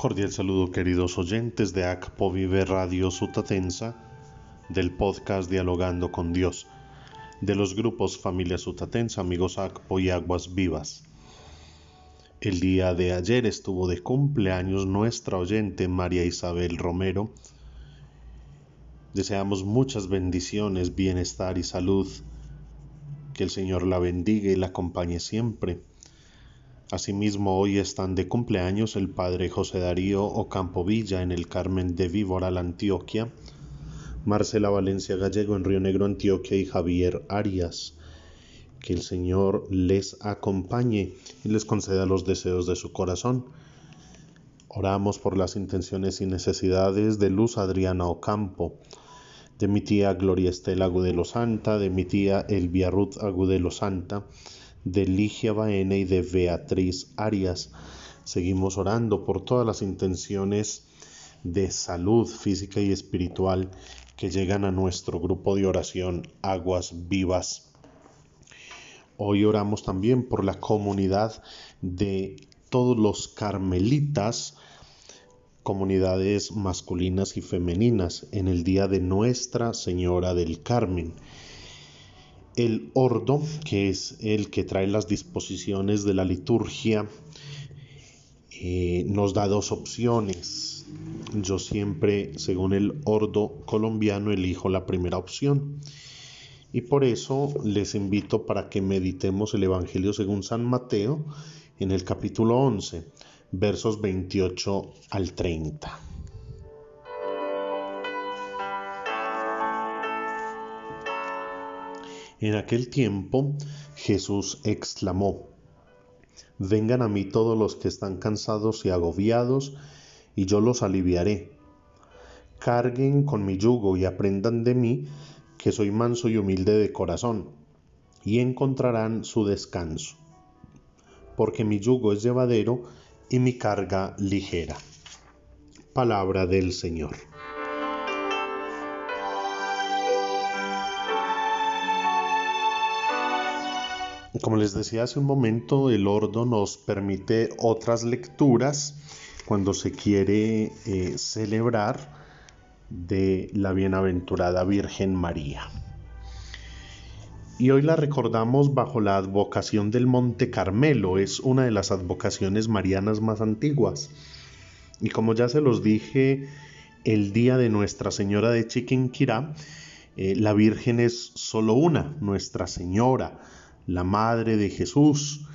Cordial saludo queridos oyentes de ACPO Vive Radio Sutatensa, del podcast Dialogando con Dios, de los grupos Familia Sutatensa, Amigos ACPO y Aguas Vivas. El día de ayer estuvo de cumpleaños nuestra oyente María Isabel Romero. Deseamos muchas bendiciones, bienestar y salud. Que el Señor la bendiga y la acompañe siempre Asimismo, hoy están de cumpleaños el padre José Darío Ocampo Villa en el Carmen de Víbora, la Antioquia, Marcela Valencia Gallego en Río Negro, Antioquia y Javier Arias. Que el Señor les acompañe y les conceda los deseos de su corazón. Oramos por las intenciones y necesidades de Luz Adriana Ocampo, de mi tía Gloria Estela Agudelo Santa, de mi tía Elvia Ruth Agudelo Santa, de Ligia Baena y de Beatriz Arias. Seguimos orando por todas las intenciones de salud física y espiritual que llegan a nuestro grupo de oración Aguas Vivas. Hoy oramos también por la comunidad de todos los carmelitas, comunidades masculinas y femeninas, en el día de Nuestra Señora del Carmen el ordo, que es el que trae las disposiciones de la liturgia, eh, nos da dos opciones. Yo siempre, según el ordo colombiano, elijo la primera opción. Y por eso les invito para que meditemos el Evangelio según San Mateo en el capítulo 11, versos 28 al 30. En aquel tiempo Jesús exclamó, Vengan a mí todos los que están cansados y agobiados, y yo los aliviaré. Carguen con mi yugo y aprendan de mí, que soy manso y humilde de corazón, y encontrarán su descanso, porque mi yugo es llevadero y mi carga ligera. Palabra del Señor. Como les decía hace un momento, el ordo nos permite otras lecturas cuando se quiere eh, celebrar de la bienaventurada Virgen María. Y hoy la recordamos bajo la advocación del Monte Carmelo, es una de las advocaciones marianas más antiguas. Y como ya se los dije el día de Nuestra Señora de Chiquinquirá, eh, la Virgen es solo una, Nuestra Señora la madre de Jesús,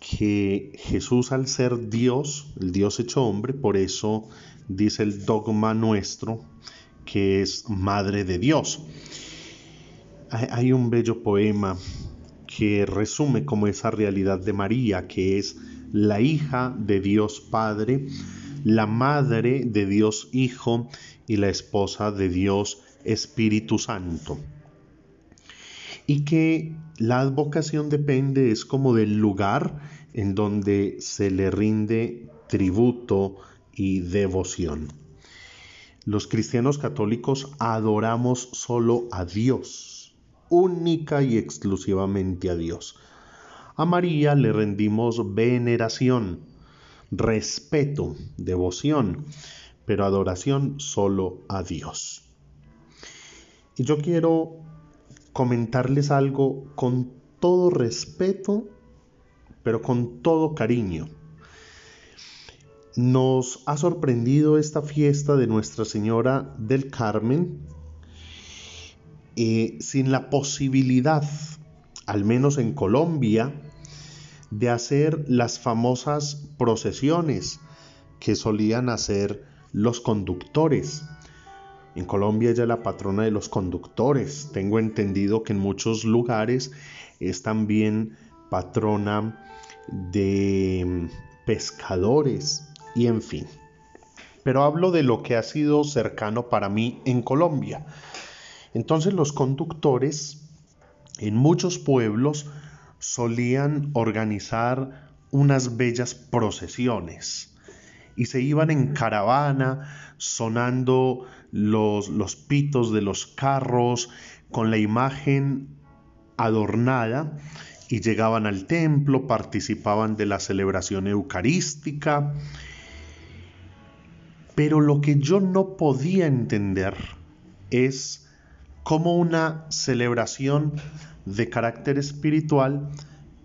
que Jesús al ser Dios, el Dios hecho hombre, por eso dice el dogma nuestro que es madre de Dios. Hay un bello poema que resume como esa realidad de María, que es la hija de Dios Padre, la madre de Dios Hijo y la esposa de Dios Espíritu Santo y que la advocación depende es como del lugar en donde se le rinde tributo y devoción. Los cristianos católicos adoramos solo a Dios, única y exclusivamente a Dios. A María le rendimos veneración, respeto, devoción, pero adoración solo a Dios. Y yo quiero comentarles algo con todo respeto, pero con todo cariño. Nos ha sorprendido esta fiesta de Nuestra Señora del Carmen eh, sin la posibilidad, al menos en Colombia, de hacer las famosas procesiones que solían hacer los conductores en Colombia ella es la patrona de los conductores. Tengo entendido que en muchos lugares es también patrona de pescadores y en fin. Pero hablo de lo que ha sido cercano para mí en Colombia. Entonces los conductores en muchos pueblos solían organizar unas bellas procesiones y se iban en caravana sonando los, los pitos de los carros con la imagen adornada y llegaban al templo, participaban de la celebración eucarística. Pero lo que yo no podía entender es cómo una celebración de carácter espiritual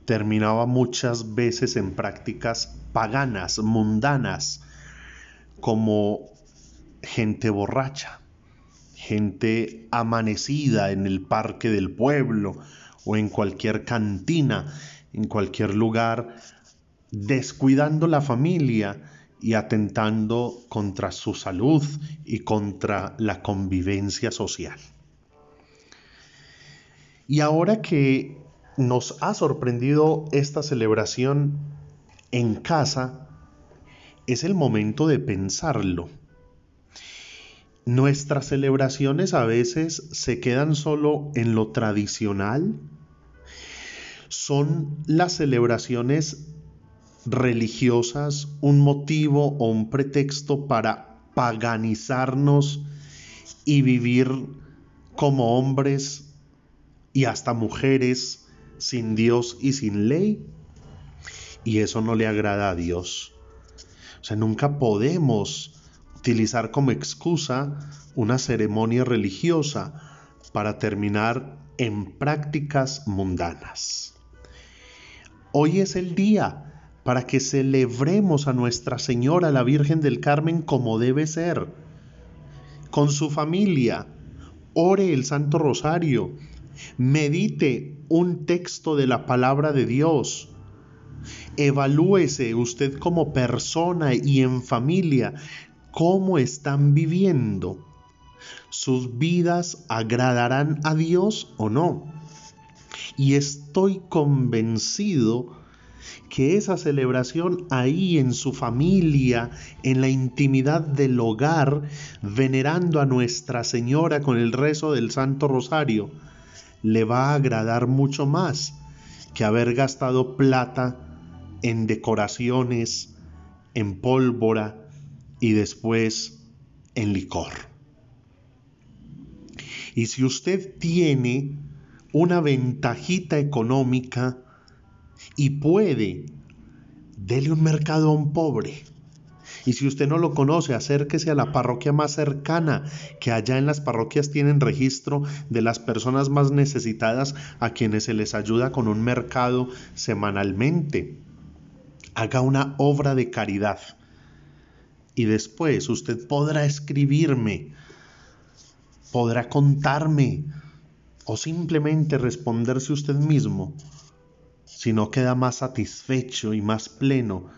terminaba muchas veces en prácticas paganas, mundanas, como gente borracha, gente amanecida en el parque del pueblo o en cualquier cantina, en cualquier lugar, descuidando la familia y atentando contra su salud y contra la convivencia social. Y ahora que nos ha sorprendido esta celebración en casa, es el momento de pensarlo. Nuestras celebraciones a veces se quedan solo en lo tradicional. Son las celebraciones religiosas un motivo o un pretexto para paganizarnos y vivir como hombres y hasta mujeres sin Dios y sin ley. Y eso no le agrada a Dios. O sea, nunca podemos utilizar como excusa una ceremonia religiosa para terminar en prácticas mundanas. Hoy es el día para que celebremos a Nuestra Señora, la Virgen del Carmen, como debe ser, con su familia, ore el Santo Rosario, medite un texto de la palabra de Dios, evalúese usted como persona y en familia cómo están viviendo. ¿Sus vidas agradarán a Dios o no? Y estoy convencido que esa celebración ahí en su familia, en la intimidad del hogar, venerando a Nuestra Señora con el rezo del Santo Rosario, le va a agradar mucho más que haber gastado plata en decoraciones, en pólvora y después en licor. Y si usted tiene una ventajita económica, y puede, dele un mercado a un pobre. Y si usted no lo conoce, acérquese a la parroquia más cercana, que allá en las parroquias tienen registro de las personas más necesitadas a quienes se les ayuda con un mercado semanalmente. Haga una obra de caridad. Y después usted podrá escribirme, podrá contarme o simplemente responderse usted mismo sino queda más satisfecho y más pleno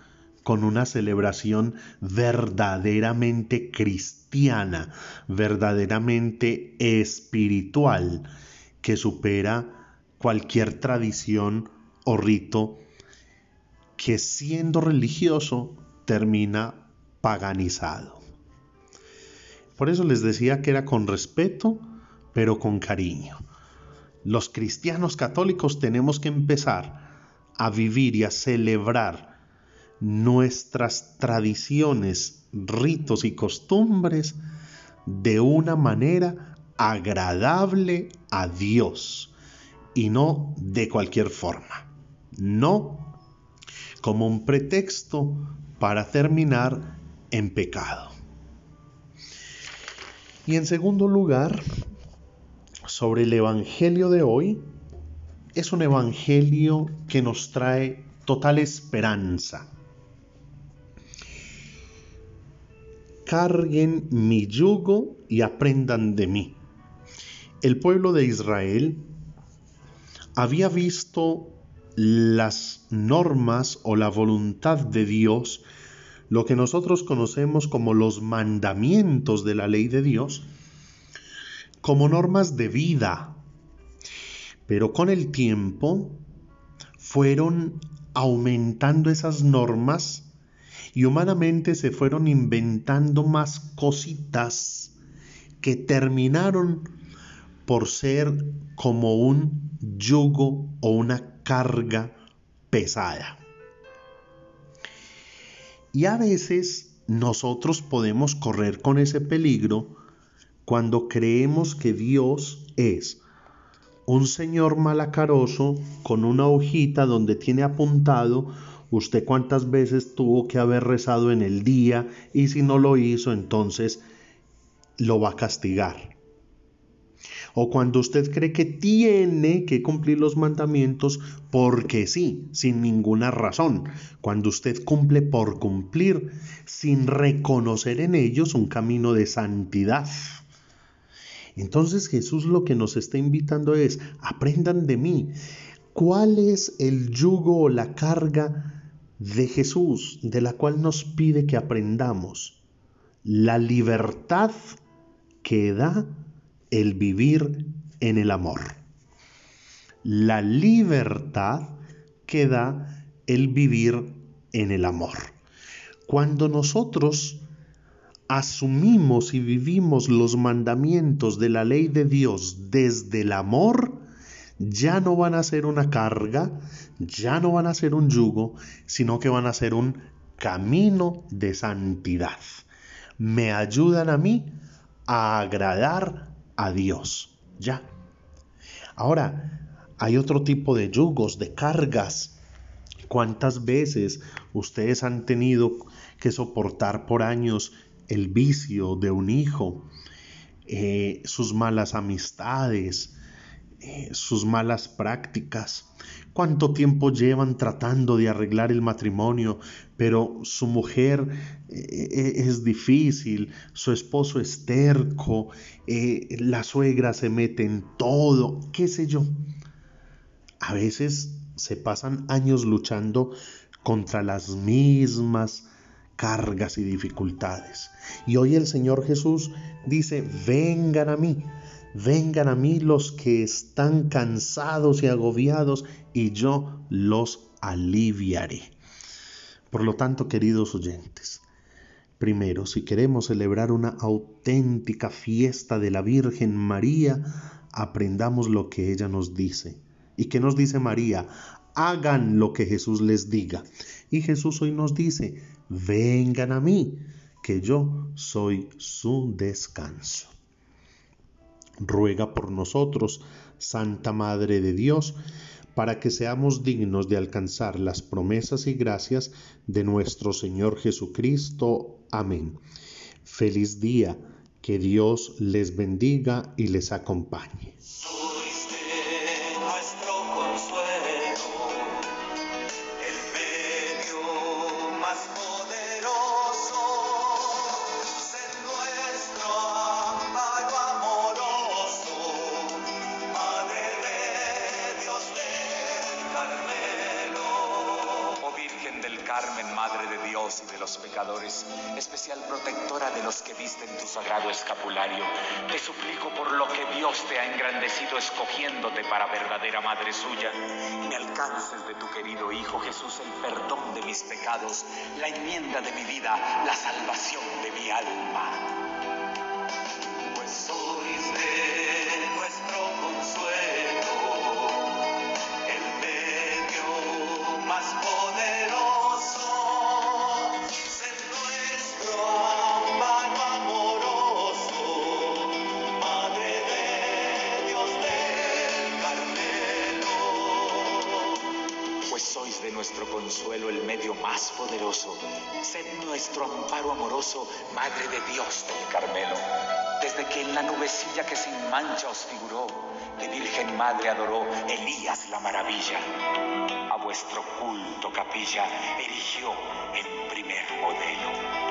con una celebración verdaderamente cristiana, verdaderamente espiritual, que supera cualquier tradición o rito que siendo religioso termina paganizado. Por eso les decía que era con respeto, pero con cariño. Los cristianos católicos tenemos que empezar a vivir y a celebrar nuestras tradiciones, ritos y costumbres de una manera agradable a Dios y no de cualquier forma. No como un pretexto para terminar en pecado. Y en segundo lugar, sobre el Evangelio de hoy, es un evangelio que nos trae total esperanza. Carguen mi yugo y aprendan de mí. El pueblo de Israel había visto las normas o la voluntad de Dios, lo que nosotros conocemos como los mandamientos de la ley de Dios, como normas de vida, pero con el tiempo fueron aumentando esas normas y humanamente se fueron inventando más cositas que terminaron por ser como un yugo o una carga pesada. Y a veces nosotros podemos correr con ese peligro cuando creemos que Dios es un señor malacaroso con una hojita donde tiene apuntado usted cuántas veces tuvo que haber rezado en el día y si no lo hizo, entonces lo va a castigar. O cuando usted cree que tiene que cumplir los mandamientos porque sí, sin ninguna razón. Cuando usted cumple por cumplir, sin reconocer en ellos un camino de santidad. Entonces Jesús lo que nos está invitando es, aprendan de mí. ¿Cuál es el yugo o la carga de Jesús de la cual nos pide que aprendamos? La libertad que da el vivir en el amor. La libertad que da el vivir en el amor. Cuando nosotros asumimos y vivimos los mandamientos de la ley de Dios desde el amor, ya no van a ser una carga, ya no van a ser un yugo, sino que van a ser un camino de santidad. Me ayudan a mí a agradar a Dios. Ya. Ahora, hay otro tipo de yugos, de cargas. ¿Cuántas veces ustedes han tenido que soportar por años el vicio de un hijo, eh, sus malas amistades, eh, sus malas prácticas, cuánto tiempo llevan tratando de arreglar el matrimonio, pero su mujer eh, es difícil, su esposo es terco, la suegra se mete en todo, qué sé yo. A veces se pasan años luchando contra las mismas cargas y dificultades. Y hoy el Señor Jesús dice, vengan a mí, Vengan a mí los que están cansados y agobiados y yo los aliviaré. Por lo tanto, queridos oyentes, primero, si queremos celebrar una auténtica fiesta de la Virgen María, aprendamos lo que ella nos dice. ¿Y qué nos dice María? Hagan lo que Jesús les diga. Y Jesús hoy nos dice, vengan a mí, que yo soy su descanso ruega por nosotros, Santa Madre de Dios, para que seamos dignos de alcanzar las promesas y gracias de nuestro Señor Jesucristo. Amén. Feliz día, que Dios les bendiga y les acompañe. Especial protectora de los que visten tu sagrado escapulario, te suplico por lo que Dios te ha engrandecido escogiéndote para verdadera madre suya, me alcances de tu querido Hijo Jesús el perdón de mis pecados, la enmienda de mi vida, la salvación de mi alma. Nuestro consuelo el medio más poderoso. Sed nuestro amparo amoroso, Madre de Dios del Carmelo. Desde que en la nubecilla que sin mancha os figuró, de Virgen Madre adoró Elías la maravilla. A vuestro culto capilla erigió el primer modelo.